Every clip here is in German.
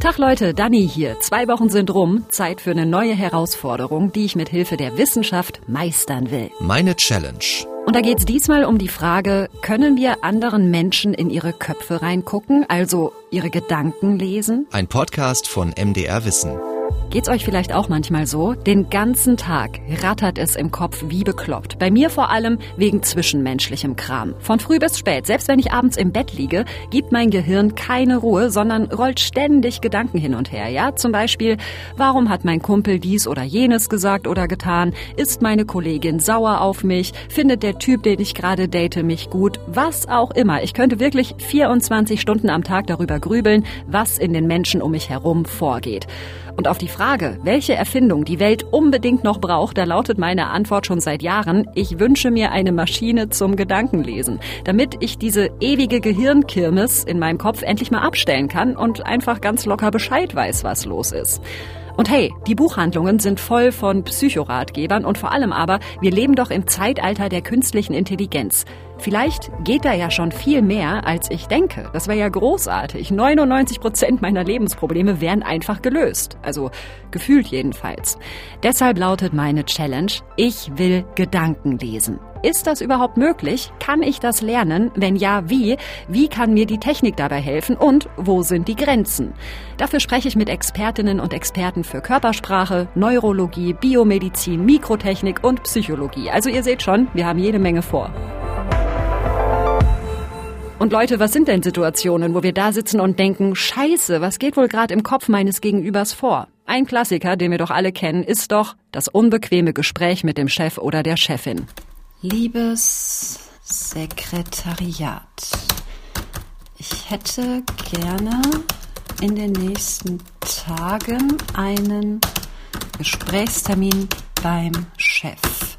Tag Leute, Dani hier. Zwei Wochen sind rum. Zeit für eine neue Herausforderung, die ich mit Hilfe der Wissenschaft meistern will. Meine Challenge. Und da geht's diesmal um die Frage, können wir anderen Menschen in ihre Köpfe reingucken, also ihre Gedanken lesen? Ein Podcast von MDR Wissen. Geht's euch vielleicht auch manchmal so? Den ganzen Tag rattert es im Kopf wie bekloppt. Bei mir vor allem wegen zwischenmenschlichem Kram. Von früh bis spät, selbst wenn ich abends im Bett liege, gibt mein Gehirn keine Ruhe, sondern rollt ständig Gedanken hin und her. Ja, zum Beispiel, warum hat mein Kumpel dies oder jenes gesagt oder getan? Ist meine Kollegin sauer auf mich? Findet der Typ, den ich gerade date, mich gut? Was auch immer. Ich könnte wirklich 24 Stunden am Tag darüber grübeln, was in den Menschen um mich herum vorgeht. Und auf die Frage, welche Erfindung die Welt unbedingt noch braucht, da lautet meine Antwort schon seit Jahren, ich wünsche mir eine Maschine zum Gedankenlesen, damit ich diese ewige Gehirnkirmes in meinem Kopf endlich mal abstellen kann und einfach ganz locker Bescheid weiß, was los ist. Und hey, die Buchhandlungen sind voll von Psychoratgebern und vor allem aber, wir leben doch im Zeitalter der künstlichen Intelligenz. Vielleicht geht da ja schon viel mehr, als ich denke. Das wäre ja großartig. 99 Prozent meiner Lebensprobleme wären einfach gelöst. Also gefühlt jedenfalls. Deshalb lautet meine Challenge, ich will Gedanken lesen. Ist das überhaupt möglich? Kann ich das lernen? Wenn ja, wie? Wie kann mir die Technik dabei helfen? Und wo sind die Grenzen? Dafür spreche ich mit Expertinnen und Experten für Körpersprache, Neurologie, Biomedizin, Mikrotechnik und Psychologie. Also ihr seht schon, wir haben jede Menge vor. Und Leute, was sind denn Situationen, wo wir da sitzen und denken, scheiße, was geht wohl gerade im Kopf meines Gegenübers vor? Ein Klassiker, den wir doch alle kennen, ist doch das unbequeme Gespräch mit dem Chef oder der Chefin. Liebes Sekretariat, ich hätte gerne in den nächsten Tagen einen Gesprächstermin beim Chef.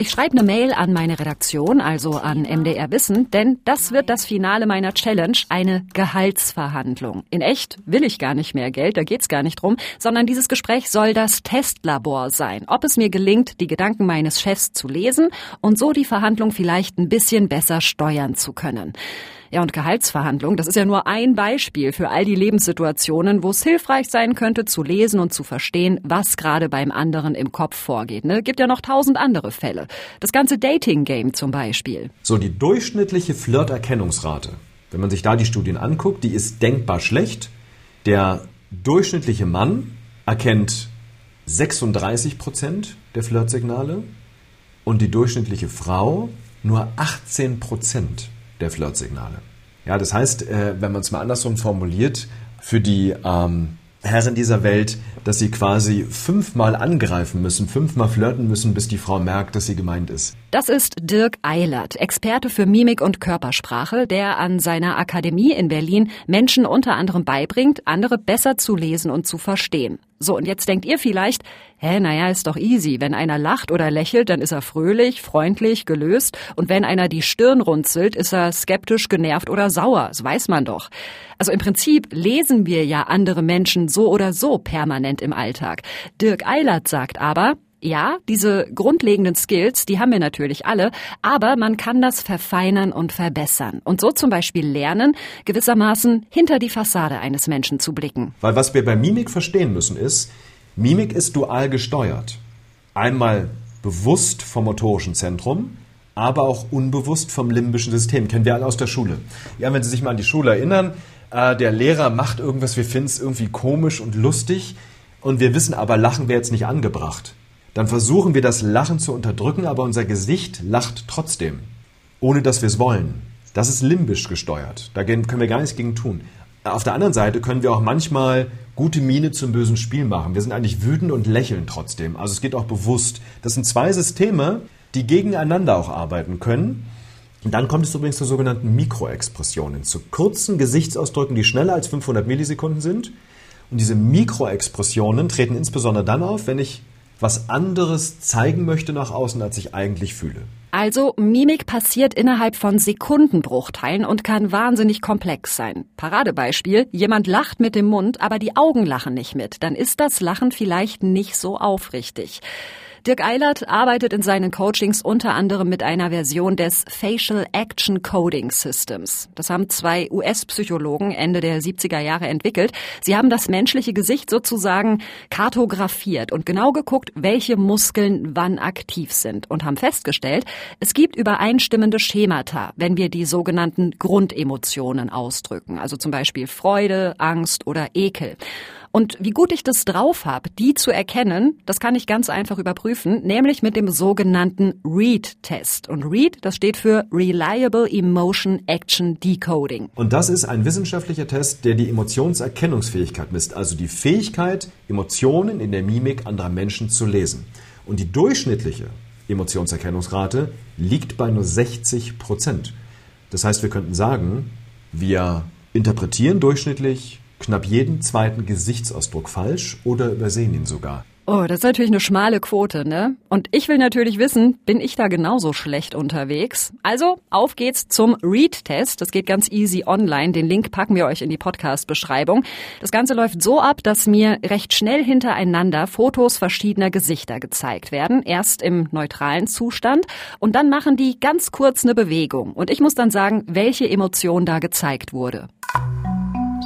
Ich schreibe eine Mail an meine Redaktion, also an MDR Wissen, denn das wird das Finale meiner Challenge, eine Gehaltsverhandlung. In echt will ich gar nicht mehr Geld, da geht's gar nicht drum, sondern dieses Gespräch soll das Testlabor sein, ob es mir gelingt, die Gedanken meines Chefs zu lesen und so die Verhandlung vielleicht ein bisschen besser steuern zu können. Ja, und Gehaltsverhandlungen, das ist ja nur ein Beispiel für all die Lebenssituationen, wo es hilfreich sein könnte, zu lesen und zu verstehen, was gerade beim anderen im Kopf vorgeht. Ne? Gibt ja noch tausend andere Fälle. Das ganze Dating-Game zum Beispiel. So, die durchschnittliche Flirterkennungsrate, wenn man sich da die Studien anguckt, die ist denkbar schlecht. Der durchschnittliche Mann erkennt 36 Prozent der Flirtsignale und die durchschnittliche Frau nur 18 Prozent der Flirtsignale. Ja, das heißt, äh, wenn man es mal andersrum formuliert, für die ähm, Herren dieser Welt, dass sie quasi fünfmal angreifen müssen, fünfmal flirten müssen, bis die Frau merkt, dass sie gemeint ist. Das ist Dirk Eilert, Experte für Mimik und Körpersprache, der an seiner Akademie in Berlin Menschen unter anderem beibringt, andere besser zu lesen und zu verstehen. So, und jetzt denkt ihr vielleicht, hä, naja, ist doch easy. Wenn einer lacht oder lächelt, dann ist er fröhlich, freundlich, gelöst. Und wenn einer die Stirn runzelt, ist er skeptisch, genervt oder sauer. Das weiß man doch. Also im Prinzip lesen wir ja andere Menschen so oder so permanent im Alltag. Dirk Eilert sagt aber, ja, diese grundlegenden Skills, die haben wir natürlich alle, aber man kann das verfeinern und verbessern. Und so zum Beispiel lernen, gewissermaßen hinter die Fassade eines Menschen zu blicken. Weil was wir bei Mimik verstehen müssen ist, Mimik ist dual gesteuert. Einmal bewusst vom motorischen Zentrum, aber auch unbewusst vom limbischen System. Kennen wir alle aus der Schule. Ja, wenn Sie sich mal an die Schule erinnern, äh, der Lehrer macht irgendwas, wir finden es irgendwie komisch und lustig und wir wissen aber, Lachen wäre jetzt nicht angebracht dann versuchen wir das Lachen zu unterdrücken, aber unser Gesicht lacht trotzdem, ohne dass wir es wollen. Das ist limbisch gesteuert. Da können wir gar nichts gegen tun. Auf der anderen Seite können wir auch manchmal gute Miene zum bösen Spiel machen. Wir sind eigentlich wütend und lächeln trotzdem. Also es geht auch bewusst. Das sind zwei Systeme, die gegeneinander auch arbeiten können. Und dann kommt es übrigens zu sogenannten Mikroexpressionen, zu kurzen Gesichtsausdrücken, die schneller als 500 Millisekunden sind. Und diese Mikroexpressionen treten insbesondere dann auf, wenn ich was anderes zeigen möchte nach außen, als ich eigentlich fühle. Also Mimik passiert innerhalb von Sekundenbruchteilen und kann wahnsinnig komplex sein. Paradebeispiel, jemand lacht mit dem Mund, aber die Augen lachen nicht mit. Dann ist das Lachen vielleicht nicht so aufrichtig. Dirk Eilert arbeitet in seinen Coachings unter anderem mit einer Version des Facial Action Coding Systems. Das haben zwei US-Psychologen Ende der 70er Jahre entwickelt. Sie haben das menschliche Gesicht sozusagen kartografiert und genau geguckt, welche Muskeln wann aktiv sind und haben festgestellt, es gibt übereinstimmende Schemata, wenn wir die sogenannten Grundemotionen ausdrücken, also zum Beispiel Freude, Angst oder Ekel. Und wie gut ich das drauf habe, die zu erkennen, das kann ich ganz einfach überprüfen, nämlich mit dem sogenannten READ-Test. Und READ, das steht für Reliable Emotion Action Decoding. Und das ist ein wissenschaftlicher Test, der die Emotionserkennungsfähigkeit misst, also die Fähigkeit, Emotionen in der Mimik anderer Menschen zu lesen. Und die durchschnittliche Emotionserkennungsrate liegt bei nur 60 Prozent. Das heißt, wir könnten sagen, wir interpretieren durchschnittlich knapp jeden zweiten Gesichtsausdruck falsch oder übersehen ihn sogar. Oh, das ist natürlich eine schmale Quote, ne? Und ich will natürlich wissen, bin ich da genauso schlecht unterwegs? Also, auf geht's zum Read-Test. Das geht ganz easy online. Den Link packen wir euch in die Podcast-Beschreibung. Das Ganze läuft so ab, dass mir recht schnell hintereinander Fotos verschiedener Gesichter gezeigt werden. Erst im neutralen Zustand und dann machen die ganz kurz eine Bewegung. Und ich muss dann sagen, welche Emotion da gezeigt wurde.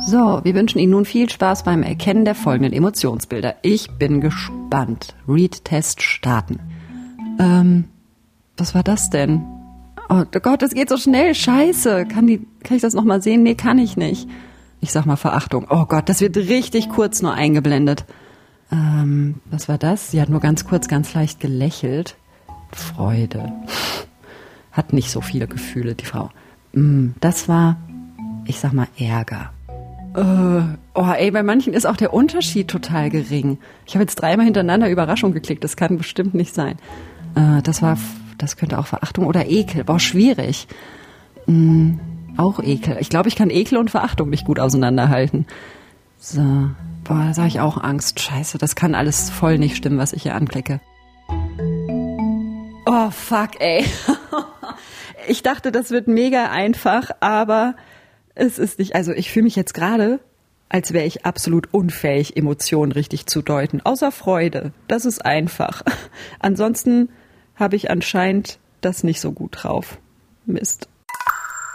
So, wir wünschen Ihnen nun viel Spaß beim Erkennen der folgenden Emotionsbilder. Ich bin gespannt. Read-Test starten. Ähm, was war das denn? Oh Gott, das geht so schnell. Scheiße. Kann, die, kann ich das nochmal sehen? Nee, kann ich nicht. Ich sag mal Verachtung. Oh Gott, das wird richtig kurz nur eingeblendet. Ähm, was war das? Sie hat nur ganz kurz, ganz leicht gelächelt. Freude. Hat nicht so viele Gefühle, die Frau. Mm, das war, ich sag mal, Ärger. Uh, oh, ey, bei manchen ist auch der Unterschied total gering. Ich habe jetzt dreimal hintereinander Überraschung geklickt. Das kann bestimmt nicht sein. Uh, das war, das könnte auch Verachtung oder Ekel. Boah, schwierig. Mm, auch Ekel. Ich glaube, ich kann Ekel und Verachtung nicht gut auseinanderhalten. So. Boah, da sage ich auch Angst. Scheiße, das kann alles voll nicht stimmen, was ich hier anklicke. Oh, fuck, ey. ich dachte, das wird mega einfach, aber es ist nicht, also ich fühle mich jetzt gerade, als wäre ich absolut unfähig, Emotionen richtig zu deuten. Außer Freude. Das ist einfach. Ansonsten habe ich anscheinend das nicht so gut drauf. Mist.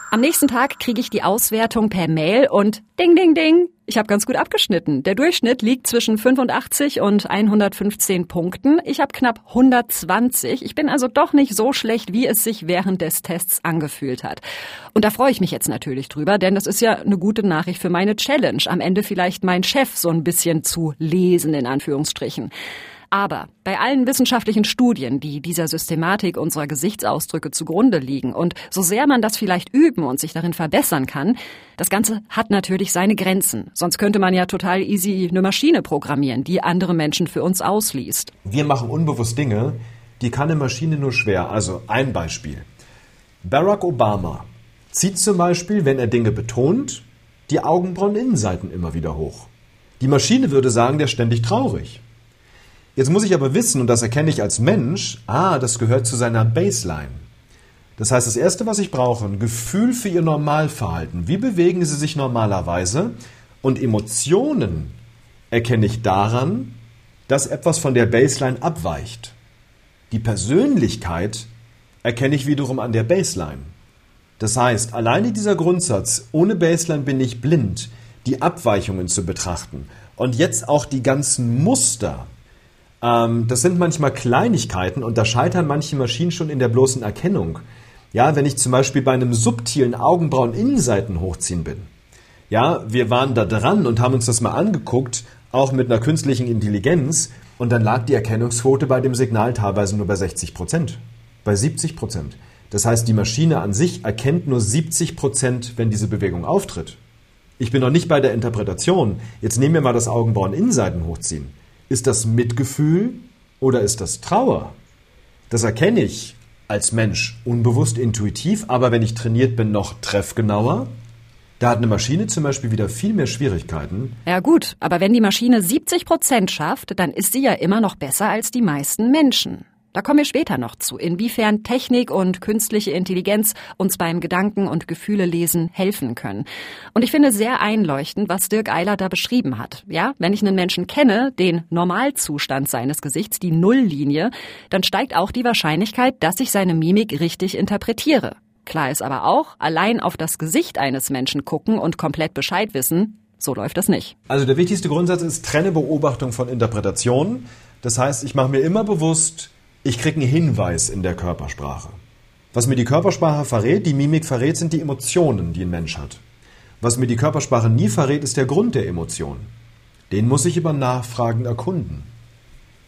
Am nächsten Tag kriege ich die Auswertung per Mail und ding, ding, ding. Ich habe ganz gut abgeschnitten. Der Durchschnitt liegt zwischen 85 und 115 Punkten. Ich habe knapp 120. Ich bin also doch nicht so schlecht, wie es sich während des Tests angefühlt hat. Und da freue ich mich jetzt natürlich drüber, denn das ist ja eine gute Nachricht für meine Challenge. Am Ende vielleicht mein Chef so ein bisschen zu lesen, in Anführungsstrichen. Aber bei allen wissenschaftlichen Studien, die dieser Systematik unserer Gesichtsausdrücke zugrunde liegen und so sehr man das vielleicht üben und sich darin verbessern kann, das Ganze hat natürlich seine Grenzen. Sonst könnte man ja total easy eine Maschine programmieren, die andere Menschen für uns ausliest. Wir machen unbewusst Dinge, die kann eine Maschine nur schwer. Also ein Beispiel. Barack Obama zieht zum Beispiel, wenn er Dinge betont, die Augenbrauen-Innenseiten immer wieder hoch. Die Maschine würde sagen, der ist ständig traurig. Jetzt muss ich aber wissen, und das erkenne ich als Mensch, ah, das gehört zu seiner Baseline. Das heißt, das Erste, was ich brauche, ein Gefühl für Ihr Normalverhalten. Wie bewegen Sie sich normalerweise? Und Emotionen erkenne ich daran, dass etwas von der Baseline abweicht. Die Persönlichkeit erkenne ich wiederum an der Baseline. Das heißt, alleine dieser Grundsatz, ohne Baseline bin ich blind, die Abweichungen zu betrachten und jetzt auch die ganzen Muster, ähm, das sind manchmal Kleinigkeiten und da scheitern manche Maschinen schon in der bloßen Erkennung. Ja, wenn ich zum Beispiel bei einem subtilen Augenbrauen-Innenseiten hochziehen bin. Ja, wir waren da dran und haben uns das mal angeguckt, auch mit einer künstlichen Intelligenz, und dann lag die Erkennungsquote bei dem Signal teilweise nur bei 60 Prozent, bei 70 Prozent. Das heißt, die Maschine an sich erkennt nur 70 Prozent, wenn diese Bewegung auftritt. Ich bin noch nicht bei der Interpretation. Jetzt nehmen wir mal das Augenbrauen-Innenseiten hochziehen. Ist das Mitgefühl oder ist das Trauer? Das erkenne ich als Mensch unbewusst, intuitiv, aber wenn ich trainiert bin, noch treffgenauer. Da hat eine Maschine zum Beispiel wieder viel mehr Schwierigkeiten. Ja gut, aber wenn die Maschine 70 Prozent schafft, dann ist sie ja immer noch besser als die meisten Menschen. Da kommen wir später noch zu, inwiefern Technik und künstliche Intelligenz uns beim Gedanken- und Gefühlelesen helfen können. Und ich finde sehr einleuchtend, was Dirk Eiler da beschrieben hat. Ja, wenn ich einen Menschen kenne, den Normalzustand seines Gesichts, die Nulllinie, dann steigt auch die Wahrscheinlichkeit, dass ich seine Mimik richtig interpretiere. Klar ist aber auch, allein auf das Gesicht eines Menschen gucken und komplett Bescheid wissen, so läuft das nicht. Also der wichtigste Grundsatz ist, trenne Beobachtung von Interpretation. Das heißt, ich mache mir immer bewusst, ich kriege einen Hinweis in der Körpersprache. Was mir die Körpersprache verrät, die Mimik verrät, sind die Emotionen, die ein Mensch hat. Was mir die Körpersprache nie verrät, ist der Grund der Emotion. Den muss ich über Nachfragen erkunden.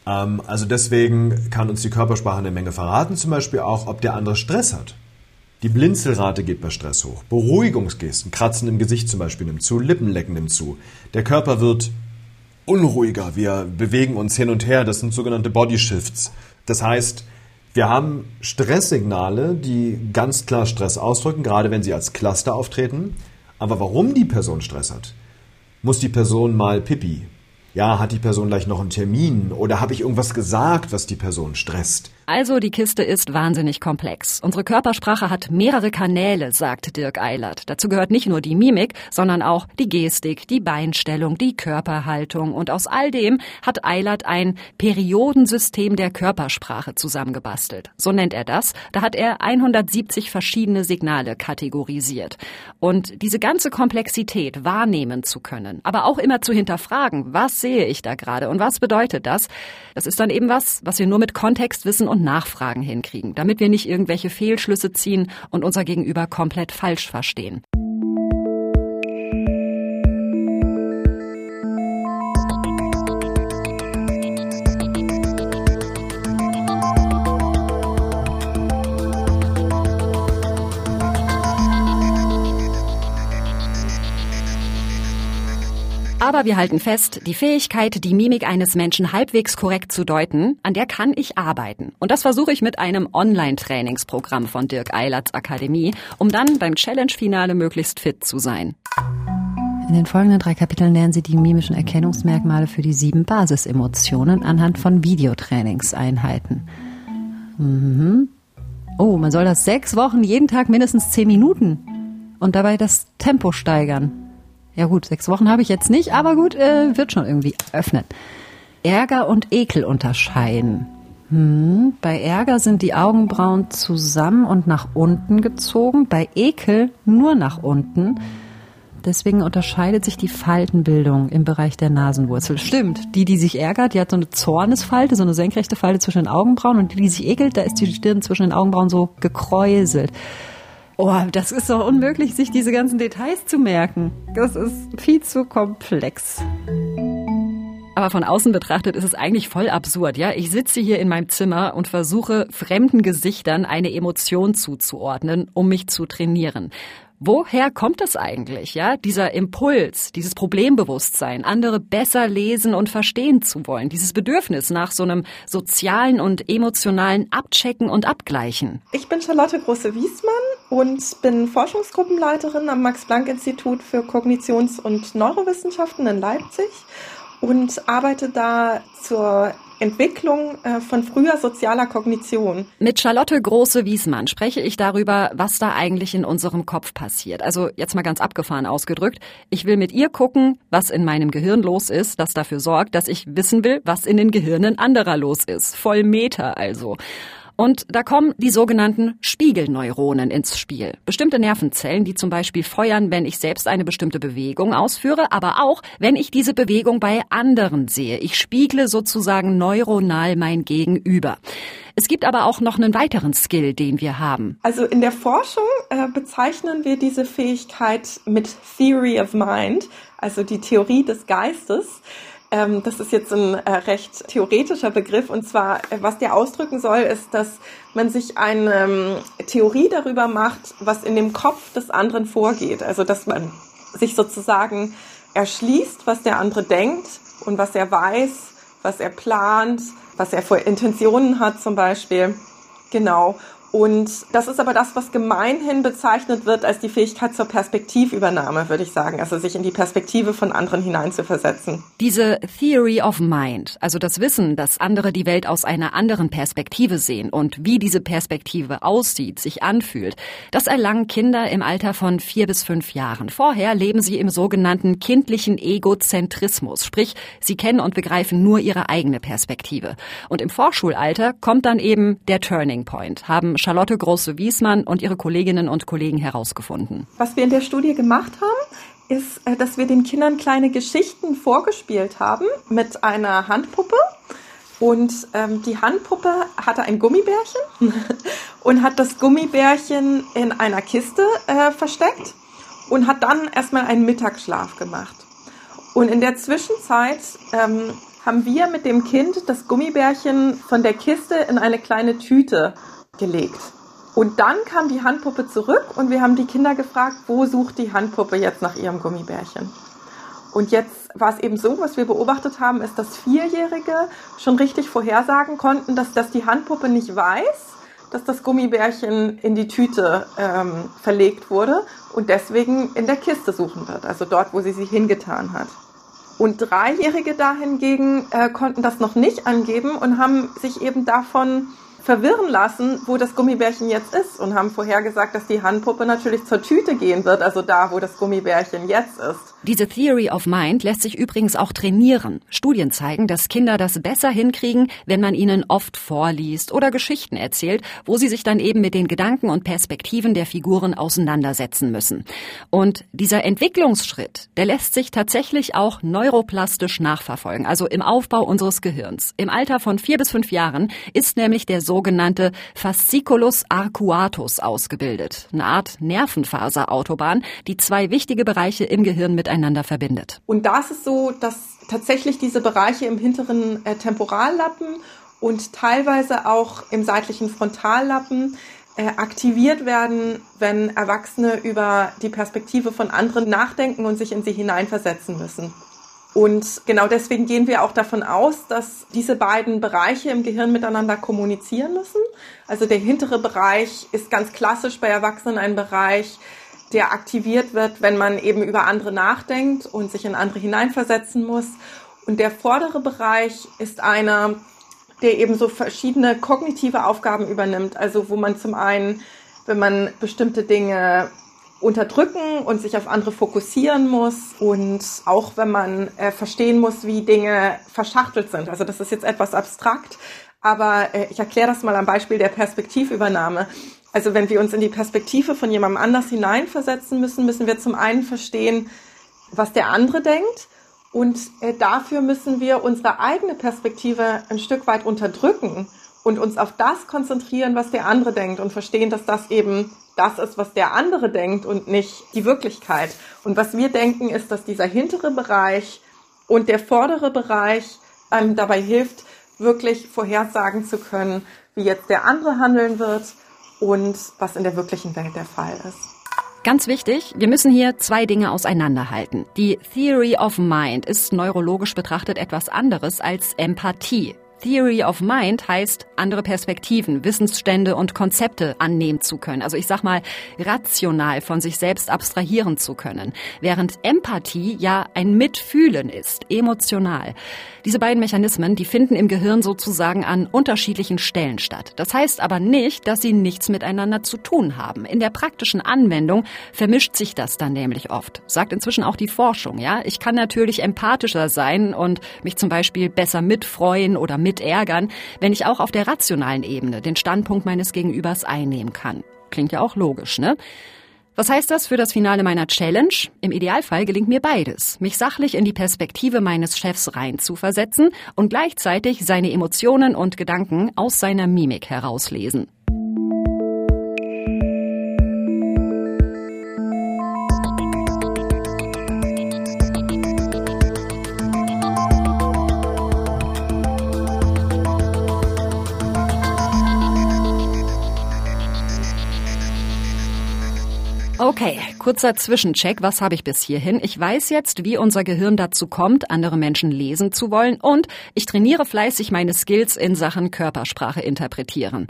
Ähm, also deswegen kann uns die Körpersprache eine Menge verraten, zum Beispiel auch, ob der andere Stress hat. Die Blinzelrate geht bei Stress hoch. Beruhigungsgesten, Kratzen im Gesicht zum Beispiel nimmt zu, Lippenlecken nimmt zu. Der Körper wird unruhiger. Wir bewegen uns hin und her. Das sind sogenannte Body Shifts. Das heißt, wir haben Stresssignale, die ganz klar Stress ausdrücken, gerade wenn sie als Cluster auftreten. Aber warum die Person Stress hat, muss die Person mal pipi. Ja, hat die Person gleich noch einen Termin oder habe ich irgendwas gesagt, was die Person stresst? Also die Kiste ist wahnsinnig komplex. Unsere Körpersprache hat mehrere Kanäle, sagt Dirk Eilert. Dazu gehört nicht nur die Mimik, sondern auch die Gestik, die Beinstellung, die Körperhaltung. Und aus all dem hat Eilert ein Periodensystem der Körpersprache zusammengebastelt. So nennt er das. Da hat er 170 verschiedene Signale kategorisiert. Und diese ganze Komplexität wahrnehmen zu können, aber auch immer zu hinterfragen, was sehe ich da gerade und was bedeutet das, das ist dann eben was, was wir nur mit Kontextwissen und und Nachfragen hinkriegen, damit wir nicht irgendwelche Fehlschlüsse ziehen und unser Gegenüber komplett falsch verstehen. Aber wir halten fest, die Fähigkeit, die Mimik eines Menschen halbwegs korrekt zu deuten, an der kann ich arbeiten. Und das versuche ich mit einem Online-Trainingsprogramm von Dirk Eilerts Akademie, um dann beim Challenge-Finale möglichst fit zu sein. In den folgenden drei Kapiteln lernen Sie die mimischen Erkennungsmerkmale für die sieben Basisemotionen anhand von Videotrainingseinheiten. Mhm. Oh, man soll das sechs Wochen, jeden Tag mindestens zehn Minuten und dabei das Tempo steigern. Ja gut, sechs Wochen habe ich jetzt nicht, aber gut, äh, wird schon irgendwie öffnen. Ärger und Ekel unterscheiden. Hm, bei Ärger sind die Augenbrauen zusammen und nach unten gezogen, bei Ekel nur nach unten. Deswegen unterscheidet sich die Faltenbildung im Bereich der Nasenwurzel. Stimmt, die, die sich ärgert, die hat so eine Zornesfalte, so eine senkrechte Falte zwischen den Augenbrauen und die, die sich ekelt, da ist die Stirn zwischen den Augenbrauen so gekräuselt. Oh, das ist doch unmöglich, sich diese ganzen Details zu merken. Das ist viel zu komplex. Aber von außen betrachtet ist es eigentlich voll absurd, ja? Ich sitze hier in meinem Zimmer und versuche fremden Gesichtern eine Emotion zuzuordnen, um mich zu trainieren. Woher kommt es eigentlich, ja? Dieser Impuls, dieses Problembewusstsein, andere besser lesen und verstehen zu wollen, dieses Bedürfnis nach so einem sozialen und emotionalen Abchecken und Abgleichen. Ich bin Charlotte Große-Wiesmann und bin Forschungsgruppenleiterin am Max-Planck-Institut für Kognitions- und Neurowissenschaften in Leipzig und arbeite da zur Entwicklung äh, von früher sozialer Kognition. Mit Charlotte Große-Wiesmann spreche ich darüber, was da eigentlich in unserem Kopf passiert. Also jetzt mal ganz abgefahren ausgedrückt. Ich will mit ihr gucken, was in meinem Gehirn los ist, das dafür sorgt, dass ich wissen will, was in den Gehirnen anderer los ist. Voll Meter also. Und da kommen die sogenannten Spiegelneuronen ins Spiel. Bestimmte Nervenzellen, die zum Beispiel feuern, wenn ich selbst eine bestimmte Bewegung ausführe, aber auch, wenn ich diese Bewegung bei anderen sehe. Ich spiegle sozusagen neuronal mein Gegenüber. Es gibt aber auch noch einen weiteren Skill, den wir haben. Also in der Forschung äh, bezeichnen wir diese Fähigkeit mit Theory of Mind, also die Theorie des Geistes. Ähm, das ist jetzt ein äh, recht theoretischer Begriff und zwar, äh, was der ausdrücken soll, ist, dass man sich eine ähm, Theorie darüber macht, was in dem Kopf des anderen vorgeht. Also, dass man sich sozusagen erschließt, was der andere denkt und was er weiß, was er plant, was er für Intentionen hat zum Beispiel. Genau. Und das ist aber das, was gemeinhin bezeichnet wird als die Fähigkeit zur Perspektivübernahme, würde ich sagen. Also sich in die Perspektive von anderen hineinzuversetzen. Diese Theory of Mind, also das Wissen, dass andere die Welt aus einer anderen Perspektive sehen und wie diese Perspektive aussieht, sich anfühlt, das erlangen Kinder im Alter von vier bis fünf Jahren. Vorher leben sie im sogenannten kindlichen Egozentrismus, sprich, sie kennen und begreifen nur ihre eigene Perspektive. Und im Vorschulalter kommt dann eben der Turning Point, haben Charlotte Große-Wiesmann und ihre Kolleginnen und Kollegen herausgefunden. Was wir in der Studie gemacht haben, ist, äh, dass wir den Kindern kleine Geschichten vorgespielt haben mit einer Handpuppe. Und ähm, die Handpuppe hatte ein Gummibärchen und hat das Gummibärchen in einer Kiste äh, versteckt und hat dann erstmal einen Mittagsschlaf gemacht. Und in der Zwischenzeit ähm, haben wir mit dem Kind das Gummibärchen von der Kiste in eine kleine Tüte gelegt. Und dann kam die Handpuppe zurück und wir haben die Kinder gefragt, wo sucht die Handpuppe jetzt nach ihrem Gummibärchen? Und jetzt war es eben so, was wir beobachtet haben, ist, dass Vierjährige schon richtig vorhersagen konnten, dass, dass die Handpuppe nicht weiß, dass das Gummibärchen in die Tüte ähm, verlegt wurde und deswegen in der Kiste suchen wird, also dort, wo sie sie hingetan hat. Und Dreijährige dahingegen äh, konnten das noch nicht angeben und haben sich eben davon verwirren lassen, wo das Gummibärchen jetzt ist und haben vorhergesagt, dass die Handpuppe natürlich zur Tüte gehen wird, also da, wo das Gummibärchen jetzt ist. Diese Theory of Mind lässt sich übrigens auch trainieren. Studien zeigen, dass Kinder das besser hinkriegen, wenn man ihnen oft vorliest oder Geschichten erzählt, wo sie sich dann eben mit den Gedanken und Perspektiven der Figuren auseinandersetzen müssen. Und dieser Entwicklungsschritt, der lässt sich tatsächlich auch neuroplastisch nachverfolgen, also im Aufbau unseres Gehirns. Im Alter von vier bis fünf Jahren ist nämlich der sogenannte Fasciculus arcuatus ausgebildet, eine Art Nervenfaserautobahn, die zwei wichtige Bereiche im Gehirn miteinander verbindet. Und da ist es so, dass tatsächlich diese Bereiche im hinteren äh, Temporallappen und teilweise auch im seitlichen Frontallappen äh, aktiviert werden, wenn Erwachsene über die Perspektive von anderen nachdenken und sich in sie hineinversetzen müssen. Und genau deswegen gehen wir auch davon aus, dass diese beiden Bereiche im Gehirn miteinander kommunizieren müssen. Also der hintere Bereich ist ganz klassisch bei Erwachsenen ein Bereich, der aktiviert wird, wenn man eben über andere nachdenkt und sich in andere hineinversetzen muss. Und der vordere Bereich ist einer, der eben so verschiedene kognitive Aufgaben übernimmt. Also wo man zum einen, wenn man bestimmte Dinge unterdrücken und sich auf andere fokussieren muss und auch wenn man äh, verstehen muss, wie Dinge verschachtelt sind. Also das ist jetzt etwas abstrakt, aber äh, ich erkläre das mal am Beispiel der Perspektivübernahme. Also wenn wir uns in die Perspektive von jemandem anders hineinversetzen müssen, müssen wir zum einen verstehen, was der andere denkt und äh, dafür müssen wir unsere eigene Perspektive ein Stück weit unterdrücken und uns auf das konzentrieren, was der andere denkt und verstehen, dass das eben das ist, was der andere denkt und nicht die Wirklichkeit. Und was wir denken, ist, dass dieser hintere Bereich und der vordere Bereich einem dabei hilft, wirklich vorhersagen zu können, wie jetzt der andere handeln wird und was in der wirklichen Welt der Fall ist. Ganz wichtig, wir müssen hier zwei Dinge auseinanderhalten. Die Theory of Mind ist neurologisch betrachtet etwas anderes als Empathie. Theory of Mind heißt, andere Perspektiven, Wissensstände und Konzepte annehmen zu können. Also ich sag mal, rational von sich selbst abstrahieren zu können. Während Empathie ja ein Mitfühlen ist, emotional. Diese beiden Mechanismen, die finden im Gehirn sozusagen an unterschiedlichen Stellen statt. Das heißt aber nicht, dass sie nichts miteinander zu tun haben. In der praktischen Anwendung vermischt sich das dann nämlich oft. Sagt inzwischen auch die Forschung, ja. Ich kann natürlich empathischer sein und mich zum Beispiel besser mitfreuen oder mit mit ärgern, wenn ich auch auf der rationalen Ebene den Standpunkt meines Gegenübers einnehmen kann. Klingt ja auch logisch, ne? Was heißt das für das Finale meiner Challenge? Im Idealfall gelingt mir beides, mich sachlich in die Perspektive meines Chefs reinzuversetzen und gleichzeitig seine Emotionen und Gedanken aus seiner Mimik herauslesen. Kurzer Zwischencheck. Was habe ich bis hierhin? Ich weiß jetzt, wie unser Gehirn dazu kommt, andere Menschen lesen zu wollen und ich trainiere fleißig meine Skills in Sachen Körpersprache interpretieren.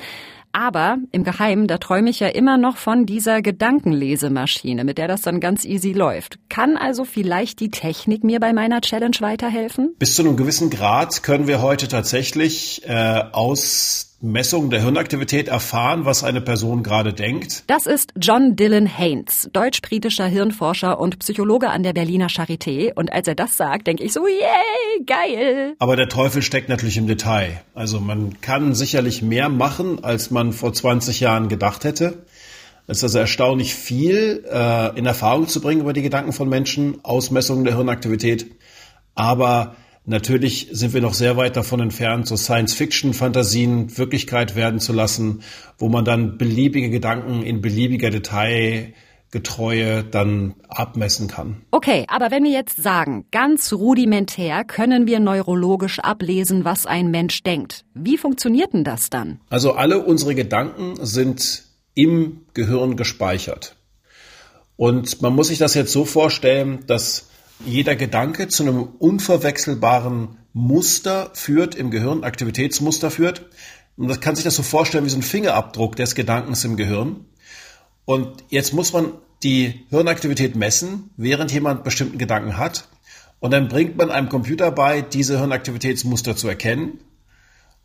Aber im Geheimen, da träume ich ja immer noch von dieser Gedankenlesemaschine, mit der das dann ganz easy läuft. Kann also vielleicht die Technik mir bei meiner Challenge weiterhelfen? Bis zu einem gewissen Grad können wir heute tatsächlich äh, aus Messung der Hirnaktivität erfahren, was eine Person gerade denkt? Das ist John Dylan Haynes, deutsch-britischer Hirnforscher und Psychologe an der Berliner Charité. Und als er das sagt, denke ich so, yay, geil. Aber der Teufel steckt natürlich im Detail. Also man kann sicherlich mehr machen, als man vor 20 Jahren gedacht hätte. Es ist also erstaunlich viel äh, in Erfahrung zu bringen über die Gedanken von Menschen, Ausmessungen der Hirnaktivität. Aber Natürlich sind wir noch sehr weit davon entfernt, so Science-Fiction-Fantasien Wirklichkeit werden zu lassen, wo man dann beliebige Gedanken in beliebiger Detailgetreue dann abmessen kann. Okay, aber wenn wir jetzt sagen, ganz rudimentär können wir neurologisch ablesen, was ein Mensch denkt. Wie funktioniert denn das dann? Also alle unsere Gedanken sind im Gehirn gespeichert. Und man muss sich das jetzt so vorstellen, dass jeder Gedanke zu einem unverwechselbaren Muster führt, im Gehirn, Aktivitätsmuster führt. Und das kann sich das so vorstellen wie so ein Fingerabdruck des Gedankens im Gehirn. Und jetzt muss man die Hirnaktivität messen, während jemand bestimmten Gedanken hat. Und dann bringt man einem Computer bei, diese Hirnaktivitätsmuster zu erkennen.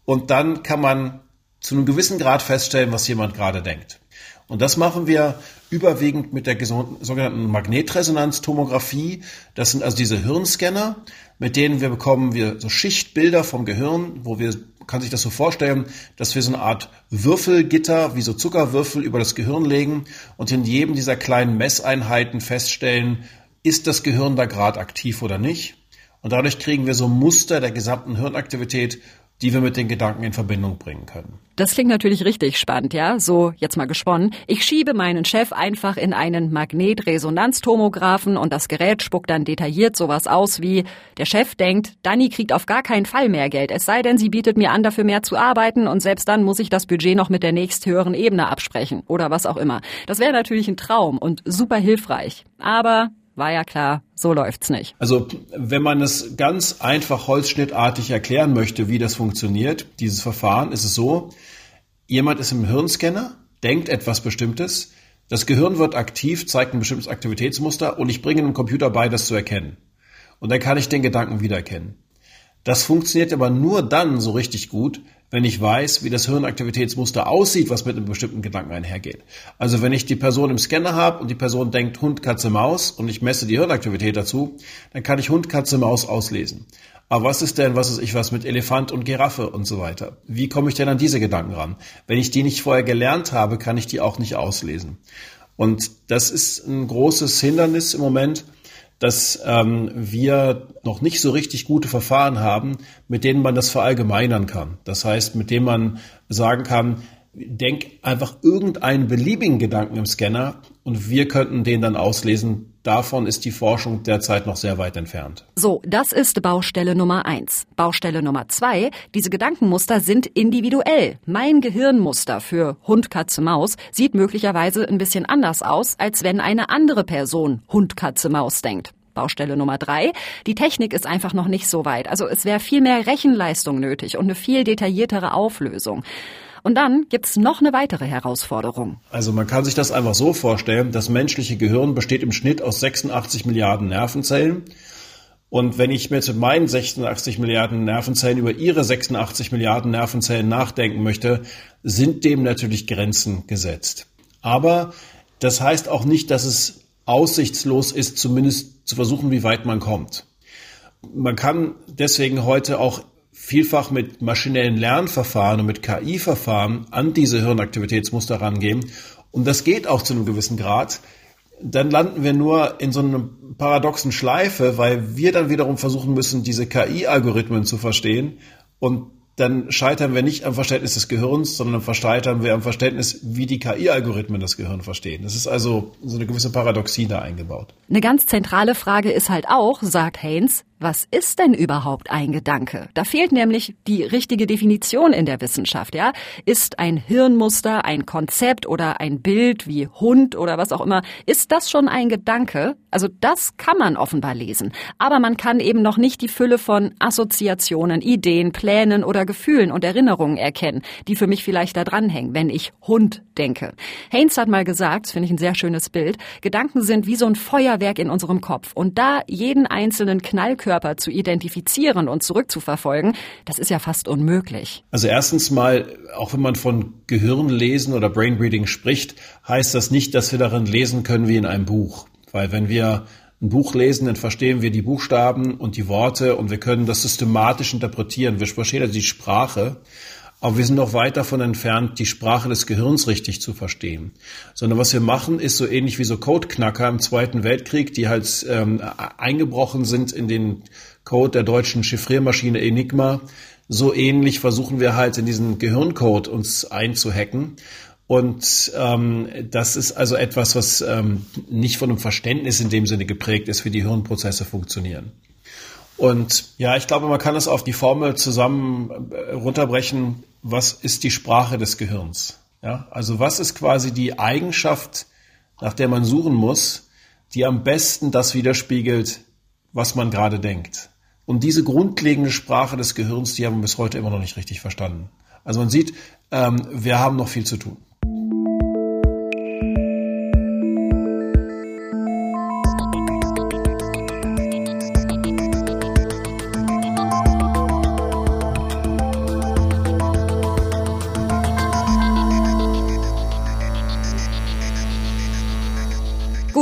Und dann kann man zu einem gewissen Grad feststellen, was jemand gerade denkt. Und das machen wir überwiegend mit der sogenannten Magnetresonanztomographie. Das sind also diese Hirnscanner, mit denen wir bekommen wir so Schichtbilder vom Gehirn, wo wir, kann sich das so vorstellen, dass wir so eine Art Würfelgitter, wie so Zuckerwürfel über das Gehirn legen und in jedem dieser kleinen Messeinheiten feststellen, ist das Gehirn da gerade aktiv oder nicht. Und dadurch kriegen wir so Muster der gesamten Hirnaktivität die wir mit den Gedanken in Verbindung bringen können. Das klingt natürlich richtig spannend, ja? So, jetzt mal gesponnen. Ich schiebe meinen Chef einfach in einen Magnetresonanztomographen und das Gerät spuckt dann detailliert sowas aus wie, der Chef denkt, Dani kriegt auf gar keinen Fall mehr Geld, es sei denn, sie bietet mir an, dafür mehr zu arbeiten und selbst dann muss ich das Budget noch mit der nächsthöheren Ebene absprechen oder was auch immer. Das wäre natürlich ein Traum und super hilfreich. Aber war ja klar, so läuft's nicht. Also, wenn man es ganz einfach holzschnittartig erklären möchte, wie das funktioniert, dieses Verfahren, ist es so, jemand ist im Hirnscanner, denkt etwas Bestimmtes, das Gehirn wird aktiv, zeigt ein bestimmtes Aktivitätsmuster und ich bringe dem Computer bei, das zu erkennen. Und dann kann ich den Gedanken wiedererkennen. Das funktioniert aber nur dann so richtig gut, wenn ich weiß, wie das Hirnaktivitätsmuster aussieht, was mit einem bestimmten Gedanken einhergeht. Also wenn ich die Person im Scanner habe und die Person denkt Hund, Katze, Maus und ich messe die Hirnaktivität dazu, dann kann ich Hund, Katze, Maus auslesen. Aber was ist denn, was ist ich was mit Elefant und Giraffe und so weiter? Wie komme ich denn an diese Gedanken ran? Wenn ich die nicht vorher gelernt habe, kann ich die auch nicht auslesen. Und das ist ein großes Hindernis im Moment, dass ähm, wir noch nicht so richtig gute Verfahren haben, mit denen man das verallgemeinern kann. Das heißt, mit denen man sagen kann, denk einfach irgendeinen beliebigen Gedanken im Scanner und wir könnten den dann auslesen. Davon ist die Forschung derzeit noch sehr weit entfernt. So, das ist Baustelle Nummer eins. Baustelle Nummer zwei, diese Gedankenmuster sind individuell. Mein Gehirnmuster für Hund, Katze, Maus sieht möglicherweise ein bisschen anders aus, als wenn eine andere Person Hund, Katze, Maus denkt. Baustelle Nummer drei. Die Technik ist einfach noch nicht so weit. Also es wäre viel mehr Rechenleistung nötig und eine viel detailliertere Auflösung. Und dann gibt's noch eine weitere Herausforderung. Also man kann sich das einfach so vorstellen, das menschliche Gehirn besteht im Schnitt aus 86 Milliarden Nervenzellen. Und wenn ich mit meinen 86 Milliarden Nervenzellen über ihre 86 Milliarden Nervenzellen nachdenken möchte, sind dem natürlich Grenzen gesetzt. Aber das heißt auch nicht, dass es aussichtslos ist, zumindest zu versuchen, wie weit man kommt. Man kann deswegen heute auch vielfach mit maschinellen Lernverfahren und mit KI-Verfahren an diese Hirnaktivitätsmuster rangehen. Und das geht auch zu einem gewissen Grad. Dann landen wir nur in so einer paradoxen Schleife, weil wir dann wiederum versuchen müssen, diese KI-Algorithmen zu verstehen. Und dann scheitern wir nicht am Verständnis des Gehirns, sondern scheitern wir am Verständnis, wie die KI-Algorithmen das Gehirn verstehen. Das ist also so eine gewisse Paradoxie da eingebaut. Eine ganz zentrale Frage ist halt auch, sagt Haynes, was ist denn überhaupt ein Gedanke? Da fehlt nämlich die richtige Definition in der Wissenschaft, ja? Ist ein Hirnmuster, ein Konzept oder ein Bild wie Hund oder was auch immer, ist das schon ein Gedanke? Also das kann man offenbar lesen. Aber man kann eben noch nicht die Fülle von Assoziationen, Ideen, Plänen oder oder Gefühlen und Erinnerungen erkennen, die für mich vielleicht da dranhängen, wenn ich Hund denke. Haynes hat mal gesagt, das finde ich ein sehr schönes Bild, Gedanken sind wie so ein Feuerwerk in unserem Kopf. Und da jeden einzelnen Knallkörper zu identifizieren und zurückzuverfolgen, das ist ja fast unmöglich. Also erstens mal, auch wenn man von Gehirnlesen oder Brainbreeding spricht, heißt das nicht, dass wir darin lesen können wie in einem Buch. Weil wenn wir ein Buch lesen, dann verstehen wir die Buchstaben und die Worte und wir können das systematisch interpretieren. Wir verstehen also die Sprache, aber wir sind noch weit davon entfernt, die Sprache des Gehirns richtig zu verstehen. Sondern was wir machen, ist so ähnlich wie so Codeknacker im Zweiten Weltkrieg, die halt ähm, eingebrochen sind in den Code der deutschen Chiffriermaschine Enigma. So ähnlich versuchen wir halt in diesen Gehirncode uns einzuhacken und ähm, das ist also etwas, was ähm, nicht von einem Verständnis in dem Sinne geprägt ist, wie die Hirnprozesse funktionieren. Und ja, ich glaube, man kann es auf die Formel zusammen äh, runterbrechen, was ist die Sprache des Gehirns? Ja, also was ist quasi die Eigenschaft, nach der man suchen muss, die am besten das widerspiegelt, was man gerade denkt. Und diese grundlegende Sprache des Gehirns, die haben wir bis heute immer noch nicht richtig verstanden. Also man sieht, ähm, wir haben noch viel zu tun.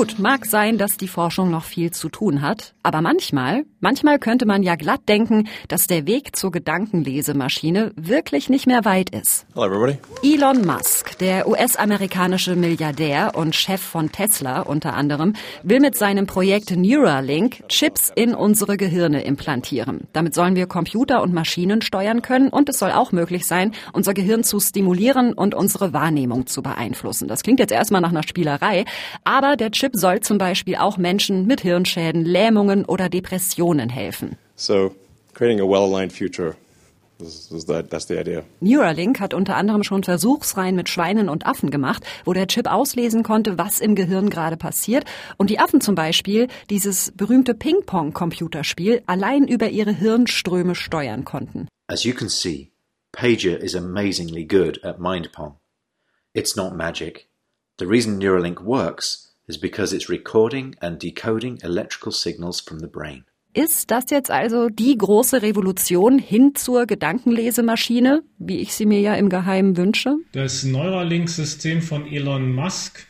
Gut, mag sein, dass die Forschung noch viel zu tun hat, aber manchmal, manchmal könnte man ja glatt denken, dass der Weg zur Gedankenlesemaschine wirklich nicht mehr weit ist. Hello everybody. Elon Musk, der US-amerikanische Milliardär und Chef von Tesla unter anderem, will mit seinem Projekt Neuralink Chips in unsere Gehirne implantieren. Damit sollen wir Computer und Maschinen steuern können und es soll auch möglich sein, unser Gehirn zu stimulieren und unsere Wahrnehmung zu beeinflussen. Das klingt jetzt erstmal nach einer Spielerei, aber der Chip soll zum Beispiel auch Menschen mit Hirnschäden, Lähmungen oder Depressionen helfen. So, creating a well-aligned future. Idea. Neuralink hat unter anderem schon Versuchsreihen mit Schweinen und Affen gemacht, wo der Chip auslesen konnte, was im Gehirn gerade passiert. Und die Affen zum Beispiel dieses berühmte Ping-Pong-Computerspiel allein über ihre Hirnströme steuern konnten. As you can see, Pager is amazingly good at mind pong. It's not magic. The reason Neuralink works is because it's recording and decoding electrical signals from the brain. Ist das jetzt also die große Revolution hin zur Gedankenlesemaschine, wie ich sie mir ja im Geheimen wünsche? Das Neuralink-System von Elon Musk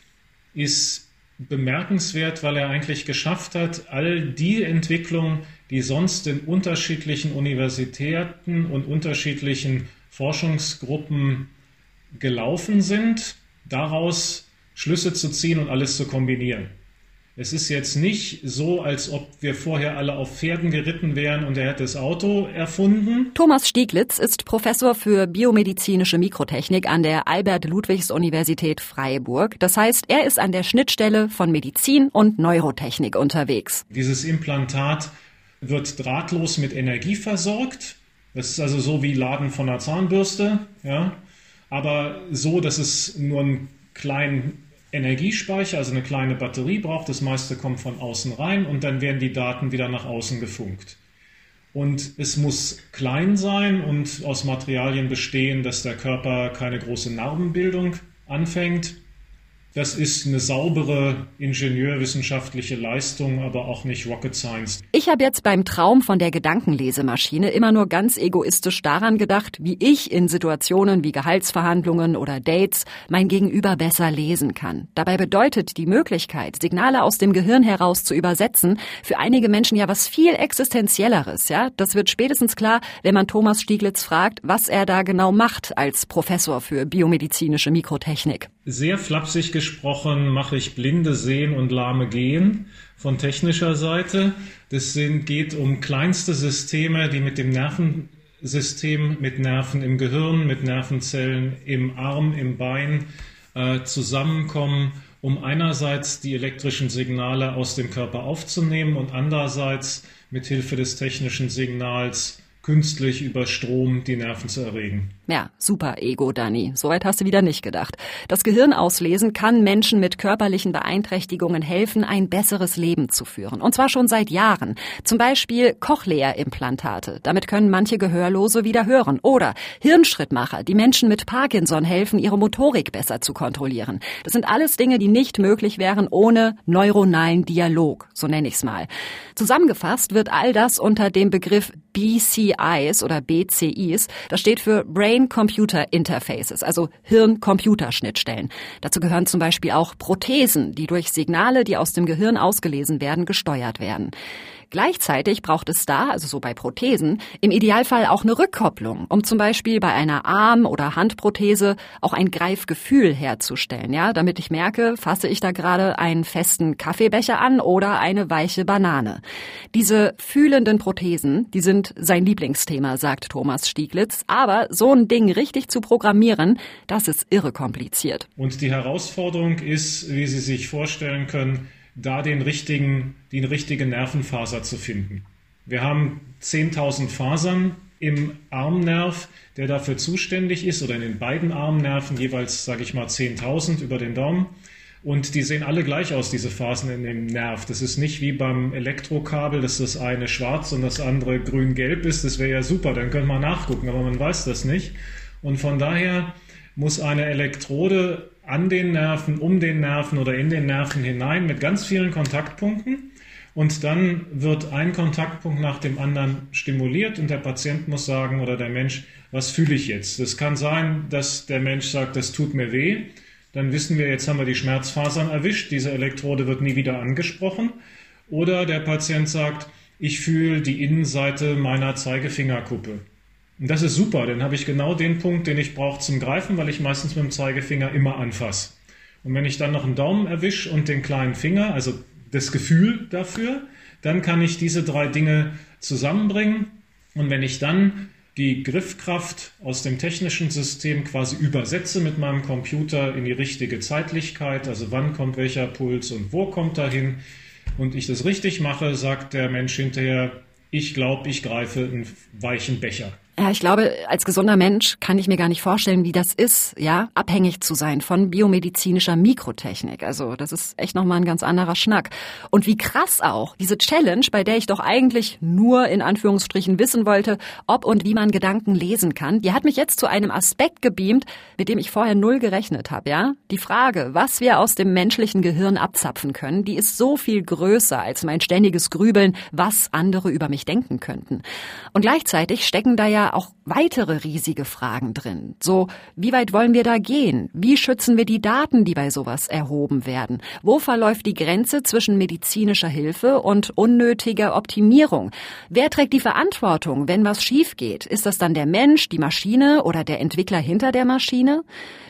ist bemerkenswert, weil er eigentlich geschafft hat, all die Entwicklungen, die sonst in unterschiedlichen Universitäten und unterschiedlichen Forschungsgruppen gelaufen sind, daraus Schlüsse zu ziehen und alles zu kombinieren. Es ist jetzt nicht so, als ob wir vorher alle auf Pferden geritten wären und er hätte das Auto erfunden. Thomas Stieglitz ist Professor für biomedizinische Mikrotechnik an der Albert-Ludwigs-Universität Freiburg. Das heißt, er ist an der Schnittstelle von Medizin und Neurotechnik unterwegs. Dieses Implantat wird drahtlos mit Energie versorgt. Das ist also so wie Laden von einer Zahnbürste, ja. Aber so, dass es nur einen kleinen Energiespeicher, also eine kleine Batterie braucht. Das meiste kommt von außen rein und dann werden die Daten wieder nach außen gefunkt. Und es muss klein sein und aus Materialien bestehen, dass der Körper keine große Narbenbildung anfängt. Das ist eine saubere ingenieurwissenschaftliche Leistung, aber auch nicht Rocket Science. Ich habe jetzt beim Traum von der Gedankenlesemaschine immer nur ganz egoistisch daran gedacht, wie ich in Situationen wie Gehaltsverhandlungen oder Dates mein Gegenüber besser lesen kann. Dabei bedeutet die Möglichkeit, Signale aus dem Gehirn heraus zu übersetzen, für einige Menschen ja was viel existenzielleres, ja? Das wird spätestens klar, wenn man Thomas Stieglitz fragt, was er da genau macht als Professor für biomedizinische Mikrotechnik. Sehr flapsig gesprochen mache ich blinde sehen und lahme gehen von technischer Seite. Das sind, geht um kleinste Systeme, die mit dem Nervensystem, mit Nerven im Gehirn, mit Nervenzellen im Arm, im Bein äh, zusammenkommen, um einerseits die elektrischen Signale aus dem Körper aufzunehmen und andererseits mit Hilfe des technischen Signals künstlich über Strom die Nerven zu erregen. Ja, super Ego, Dani. Soweit hast du wieder nicht gedacht. Das Gehirn auslesen kann Menschen mit körperlichen Beeinträchtigungen helfen, ein besseres Leben zu führen. Und zwar schon seit Jahren. Zum Beispiel Cochlea-Implantate. Damit können manche Gehörlose wieder hören. Oder Hirnschrittmacher, die Menschen mit Parkinson helfen, ihre Motorik besser zu kontrollieren. Das sind alles Dinge, die nicht möglich wären ohne neuronalen Dialog. So nenne ich's mal. Zusammengefasst wird all das unter dem Begriff BCIs oder BCIs. Das steht für Brain-Computer Interfaces, also Hirn-Computer-Schnittstellen. Dazu gehören zum Beispiel auch Prothesen, die durch Signale, die aus dem Gehirn ausgelesen werden, gesteuert werden. Gleichzeitig braucht es da, also so bei Prothesen, im Idealfall auch eine Rückkopplung, um zum Beispiel bei einer Arm- oder Handprothese auch ein Greifgefühl herzustellen, ja, damit ich merke, fasse ich da gerade einen festen Kaffeebecher an oder eine weiche Banane. Diese fühlenden Prothesen, die sind sein Lieblingsthema, sagt Thomas Stieglitz, aber so ein Ding richtig zu programmieren, das ist irre kompliziert. Und die Herausforderung ist, wie Sie sich vorstellen können, da den richtigen, die richtige Nervenfaser zu finden. Wir haben 10.000 Fasern im Armnerv, der dafür zuständig ist, oder in den beiden Armnerven jeweils, sage ich mal, 10.000 über den Daumen. Und die sehen alle gleich aus, diese Phasen in dem Nerv. Das ist nicht wie beim Elektrokabel, dass das eine schwarz und das andere grün-gelb ist. Das wäre ja super, dann könnte man nachgucken, aber man weiß das nicht. Und von daher muss eine Elektrode an den Nerven, um den Nerven oder in den Nerven hinein mit ganz vielen Kontaktpunkten. Und dann wird ein Kontaktpunkt nach dem anderen stimuliert und der Patient muss sagen oder der Mensch, was fühle ich jetzt? Es kann sein, dass der Mensch sagt, das tut mir weh. Dann wissen wir, jetzt haben wir die Schmerzfasern erwischt, diese Elektrode wird nie wieder angesprochen. Oder der Patient sagt, ich fühle die Innenseite meiner Zeigefingerkuppe. Und das ist super, dann habe ich genau den Punkt, den ich brauche zum Greifen, weil ich meistens mit dem Zeigefinger immer anfasse. Und wenn ich dann noch einen Daumen erwische und den kleinen Finger, also das Gefühl dafür, dann kann ich diese drei Dinge zusammenbringen. Und wenn ich dann die Griffkraft aus dem technischen System quasi übersetze mit meinem Computer in die richtige Zeitlichkeit, also wann kommt welcher Puls und wo kommt er hin, und ich das richtig mache, sagt der Mensch hinterher, ich glaube, ich greife einen weichen Becher. Ja, ich glaube, als gesunder Mensch kann ich mir gar nicht vorstellen, wie das ist, ja, abhängig zu sein von biomedizinischer Mikrotechnik. Also, das ist echt nochmal ein ganz anderer Schnack. Und wie krass auch, diese Challenge, bei der ich doch eigentlich nur in Anführungsstrichen wissen wollte, ob und wie man Gedanken lesen kann, die hat mich jetzt zu einem Aspekt gebeamt, mit dem ich vorher null gerechnet habe, ja? Die Frage, was wir aus dem menschlichen Gehirn abzapfen können, die ist so viel größer als mein ständiges Grübeln, was andere über mich denken könnten. Und gleichzeitig stecken da ja auch weitere riesige Fragen drin. So, wie weit wollen wir da gehen? Wie schützen wir die Daten, die bei sowas erhoben werden? Wo verläuft die Grenze zwischen medizinischer Hilfe und unnötiger Optimierung? Wer trägt die Verantwortung, wenn was schief geht? Ist das dann der Mensch, die Maschine oder der Entwickler hinter der Maschine?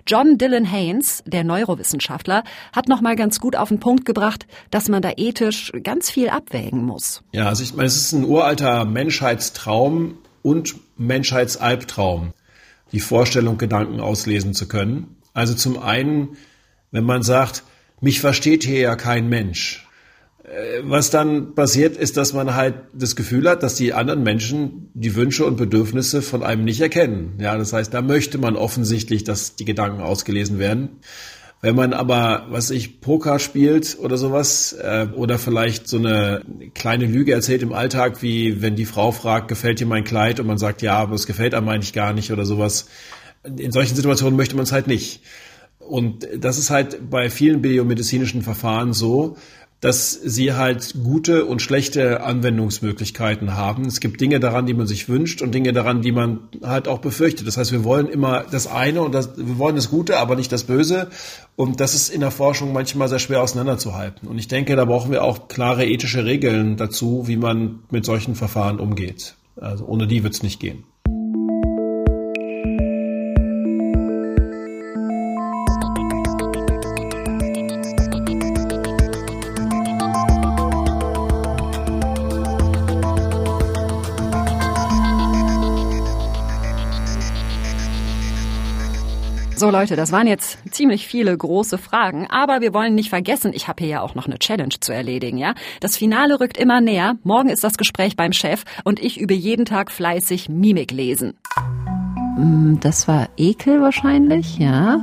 John Dylan Haynes, der Neurowissenschaftler, hat noch mal ganz gut auf den Punkt gebracht, dass man da ethisch ganz viel abwägen muss. Ja, also ich meine, es ist ein uralter Menschheitstraum, und Menschheitsalbtraum, die Vorstellung, Gedanken auslesen zu können. Also zum einen, wenn man sagt, mich versteht hier ja kein Mensch. Äh, was dann passiert, ist, dass man halt das Gefühl hat, dass die anderen Menschen die Wünsche und Bedürfnisse von einem nicht erkennen. Ja, das heißt, da möchte man offensichtlich, dass die Gedanken ausgelesen werden. Wenn man aber, was ich, Poker spielt oder sowas, äh, oder vielleicht so eine kleine Lüge erzählt im Alltag, wie wenn die Frau fragt, gefällt dir mein Kleid? Und man sagt, ja, aber es gefällt einem eigentlich gar nicht oder sowas. In solchen Situationen möchte man es halt nicht. Und das ist halt bei vielen biomedizinischen Verfahren so, dass sie halt gute und schlechte Anwendungsmöglichkeiten haben. Es gibt Dinge daran, die man sich wünscht und Dinge daran, die man halt auch befürchtet. Das heißt, wir wollen immer das eine und das, wir wollen das Gute, aber nicht das Böse. Und das ist in der Forschung manchmal sehr schwer auseinanderzuhalten. Und ich denke, da brauchen wir auch klare ethische Regeln dazu, wie man mit solchen Verfahren umgeht. Also ohne die wird es nicht gehen. Leute, das waren jetzt ziemlich viele große Fragen, aber wir wollen nicht vergessen, ich habe hier ja auch noch eine Challenge zu erledigen, ja? Das Finale rückt immer näher. Morgen ist das Gespräch beim Chef und ich übe jeden Tag fleißig Mimik lesen. Mm, das war Ekel wahrscheinlich, ja.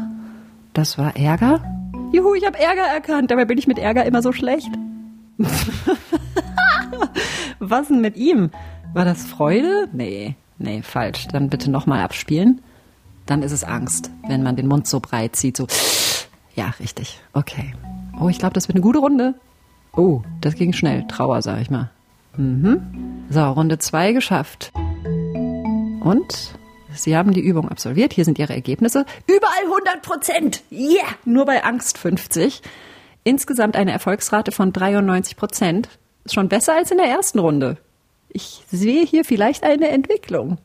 Das war Ärger. Juhu, ich habe Ärger erkannt, dabei bin ich mit Ärger immer so schlecht. Was denn mit ihm? War das Freude? Nee, nee, falsch. Dann bitte nochmal abspielen. Dann ist es Angst, wenn man den Mund so breit zieht, so. Ja, richtig. Okay. Oh, ich glaube, das wird eine gute Runde. Oh, das ging schnell. Trauer, sag ich mal. Mhm. So, Runde zwei geschafft. Und Sie haben die Übung absolviert. Hier sind Ihre Ergebnisse. Überall 100 Prozent. Yeah! Nur bei Angst 50. Insgesamt eine Erfolgsrate von 93 Prozent. Ist schon besser als in der ersten Runde. Ich sehe hier vielleicht eine Entwicklung.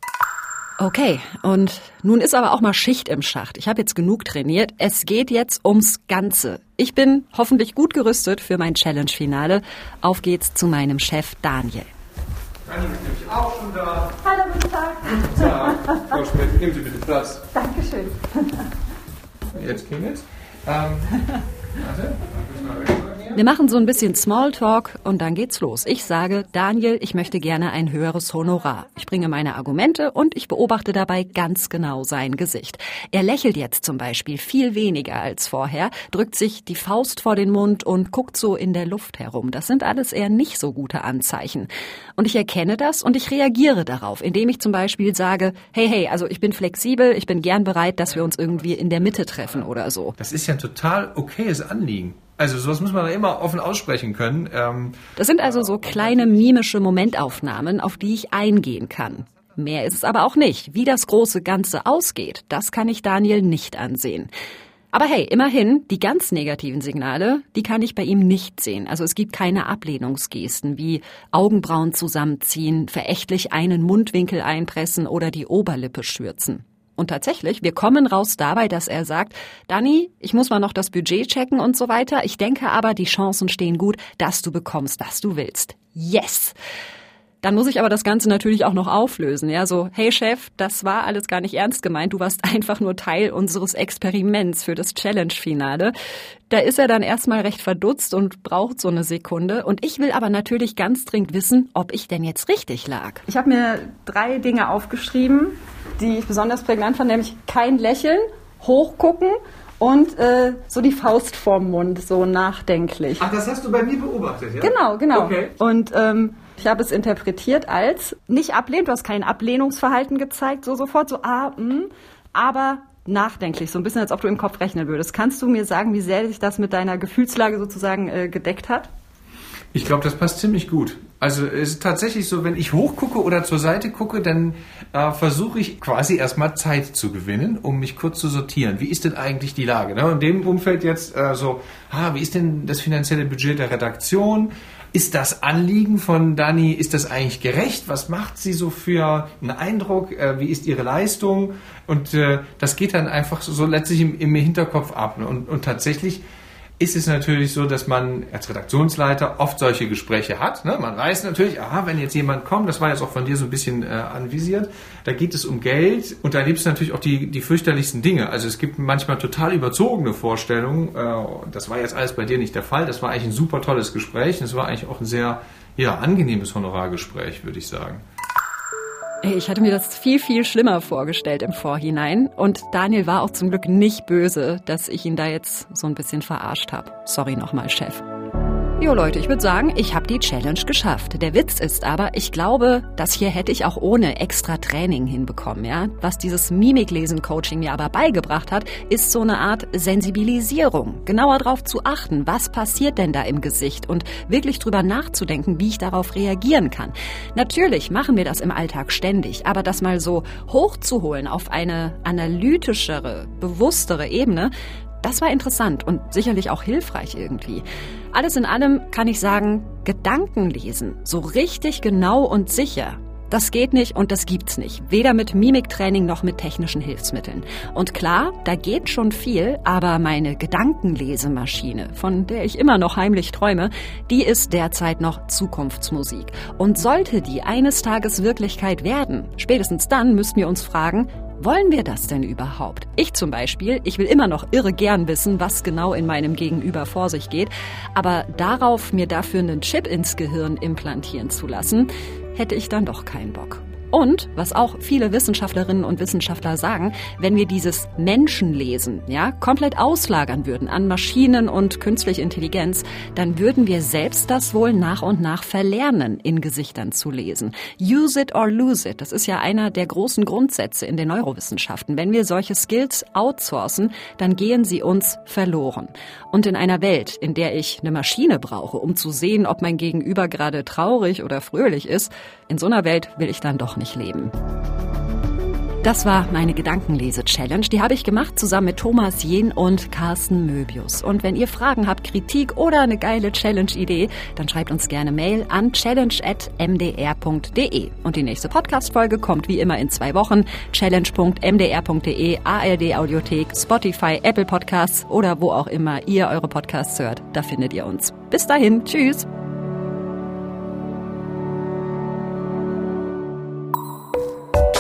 Okay, und nun ist aber auch mal Schicht im Schacht. Ich habe jetzt genug trainiert. Es geht jetzt ums Ganze. Ich bin hoffentlich gut gerüstet für mein Challenge-Finale. Auf geht's zu meinem Chef Daniel. Daniel ist nämlich auch schon da. Hallo, guten Tag. Guten Tag. Frau Schmidt, nehmen Sie bitte Platz. Dankeschön. Jetzt klingelt ähm, Warte, wir machen so ein bisschen Smalltalk und dann geht's los. Ich sage, Daniel, ich möchte gerne ein höheres Honorar. Ich bringe meine Argumente und ich beobachte dabei ganz genau sein Gesicht. Er lächelt jetzt zum Beispiel viel weniger als vorher, drückt sich die Faust vor den Mund und guckt so in der Luft herum. Das sind alles eher nicht so gute Anzeichen. Und ich erkenne das und ich reagiere darauf, indem ich zum Beispiel sage, hey, hey, also ich bin flexibel, ich bin gern bereit, dass wir uns irgendwie in der Mitte treffen oder so. Das ist ja ein total okayes Anliegen. Also sowas muss man da immer offen aussprechen können. Ähm, Das sind also so kleine mimische Momentaufnahmen, auf die ich eingehen kann. Mehr ist es aber auch nicht. Wie das große Ganze ausgeht, das kann ich Daniel nicht ansehen. Aber hey, immerhin, die ganz negativen Signale, die kann ich bei ihm nicht sehen. Also es gibt keine Ablehnungsgesten wie Augenbrauen zusammenziehen, verächtlich einen Mundwinkel einpressen oder die Oberlippe schürzen. Und tatsächlich, wir kommen raus dabei, dass er sagt, Dani, ich muss mal noch das Budget checken und so weiter. Ich denke aber, die Chancen stehen gut, dass du bekommst, was du willst. Yes! Dann muss ich aber das Ganze natürlich auch noch auflösen. Ja, so, hey Chef, das war alles gar nicht ernst gemeint. Du warst einfach nur Teil unseres Experiments für das Challenge-Finale. Da ist er dann erstmal recht verdutzt und braucht so eine Sekunde. Und ich will aber natürlich ganz dringend wissen, ob ich denn jetzt richtig lag. Ich habe mir drei Dinge aufgeschrieben, die ich besonders prägnant fand, nämlich kein Lächeln, hochgucken und äh, so die Faust vorm Mund, so nachdenklich. Ach, das hast du bei mir beobachtet, ja? Genau, genau. Okay. Und ähm, ich habe es interpretiert als nicht ablehnend, du hast kein Ablehnungsverhalten gezeigt, so sofort, so ah, mh, aber nachdenklich, so ein bisschen, als ob du im Kopf rechnen würdest. Kannst du mir sagen, wie sehr sich das mit deiner Gefühlslage sozusagen äh, gedeckt hat? Ich glaube, das passt ziemlich gut. Also es ist tatsächlich so, wenn ich hochgucke oder zur Seite gucke, dann äh, versuche ich quasi erstmal Zeit zu gewinnen, um mich kurz zu sortieren. Wie ist denn eigentlich die Lage? Ne? In dem Umfeld jetzt äh, so, ah, wie ist denn das finanzielle Budget der Redaktion? Ist das Anliegen von Dani, ist das eigentlich gerecht? Was macht sie so für einen Eindruck? Äh, wie ist ihre Leistung? Und äh, das geht dann einfach so, letztlich im, im Hinterkopf ab. Ne? Und, und tatsächlich ist es natürlich so, dass man als Redaktionsleiter oft solche Gespräche hat. Ne? Man weiß natürlich, aha, wenn jetzt jemand kommt, das war jetzt auch von dir so ein bisschen äh, anvisiert, da geht es um Geld und da gibt es natürlich auch die, die fürchterlichsten Dinge. Also es gibt manchmal total überzogene Vorstellungen. Äh, das war jetzt alles bei dir nicht der Fall. Das war eigentlich ein super tolles Gespräch. Es war eigentlich auch ein sehr ja, angenehmes Honorargespräch, würde ich sagen. Ich hatte mir das viel, viel schlimmer vorgestellt im Vorhinein. Und Daniel war auch zum Glück nicht böse, dass ich ihn da jetzt so ein bisschen verarscht habe. Sorry nochmal, Chef. Jo Leute, ich würde sagen, ich habe die Challenge geschafft. Der Witz ist aber, ich glaube, das hier hätte ich auch ohne extra Training hinbekommen, ja? Was dieses Mimiklesen-Coaching mir aber beigebracht hat, ist so eine Art Sensibilisierung. Genauer drauf zu achten, was passiert denn da im Gesicht und wirklich drüber nachzudenken, wie ich darauf reagieren kann. Natürlich machen wir das im Alltag ständig, aber das mal so hochzuholen auf eine analytischere, bewusstere Ebene, das war interessant und sicherlich auch hilfreich irgendwie. Alles in allem kann ich sagen, Gedanken lesen, so richtig genau und sicher, das geht nicht und das gibt's nicht. Weder mit Mimiktraining noch mit technischen Hilfsmitteln. Und klar, da geht schon viel, aber meine Gedankenlesemaschine, von der ich immer noch heimlich träume, die ist derzeit noch Zukunftsmusik. Und sollte die eines Tages Wirklichkeit werden, spätestens dann müssten wir uns fragen, Wollen wir das denn überhaupt? Ich zum Beispiel, ich will immer noch irre gern wissen, was genau in meinem Gegenüber vor sich geht, aber darauf mir dafür einen Chip ins Gehirn implantieren zu lassen, hätte ich dann doch keinen Bock. Und, was auch viele Wissenschaftlerinnen und Wissenschaftler sagen, wenn wir dieses Menschenlesen, ja, komplett auslagern würden an Maschinen und künstliche Intelligenz, dann würden wir selbst das wohl nach und nach verlernen, in Gesichtern zu lesen. Use it or lose it. Das ist ja einer der großen Grundsätze in den Neurowissenschaften. Wenn wir solche Skills outsourcen, dann gehen sie uns verloren. Und in einer Welt, in der ich eine Maschine brauche, um zu sehen, ob mein Gegenüber gerade traurig oder fröhlich ist, in so einer Welt will ich dann doch nicht leben. Das war meine Gedankenlese-Challenge. Die habe ich gemacht zusammen mit Thomas Jen und Carsten Möbius. Und wenn ihr Fragen habt, Kritik oder eine geile Challenge-Idee, dann schreibt uns gerne Mail an challenge.mdr.de. Und die nächste Podcast-Folge kommt wie immer in zwei Wochen. challenge.mdr.de, ARD Audiothek, Spotify, Apple Podcasts oder wo auch immer ihr eure Podcasts hört. Da findet ihr uns. Bis dahin. Tschüss.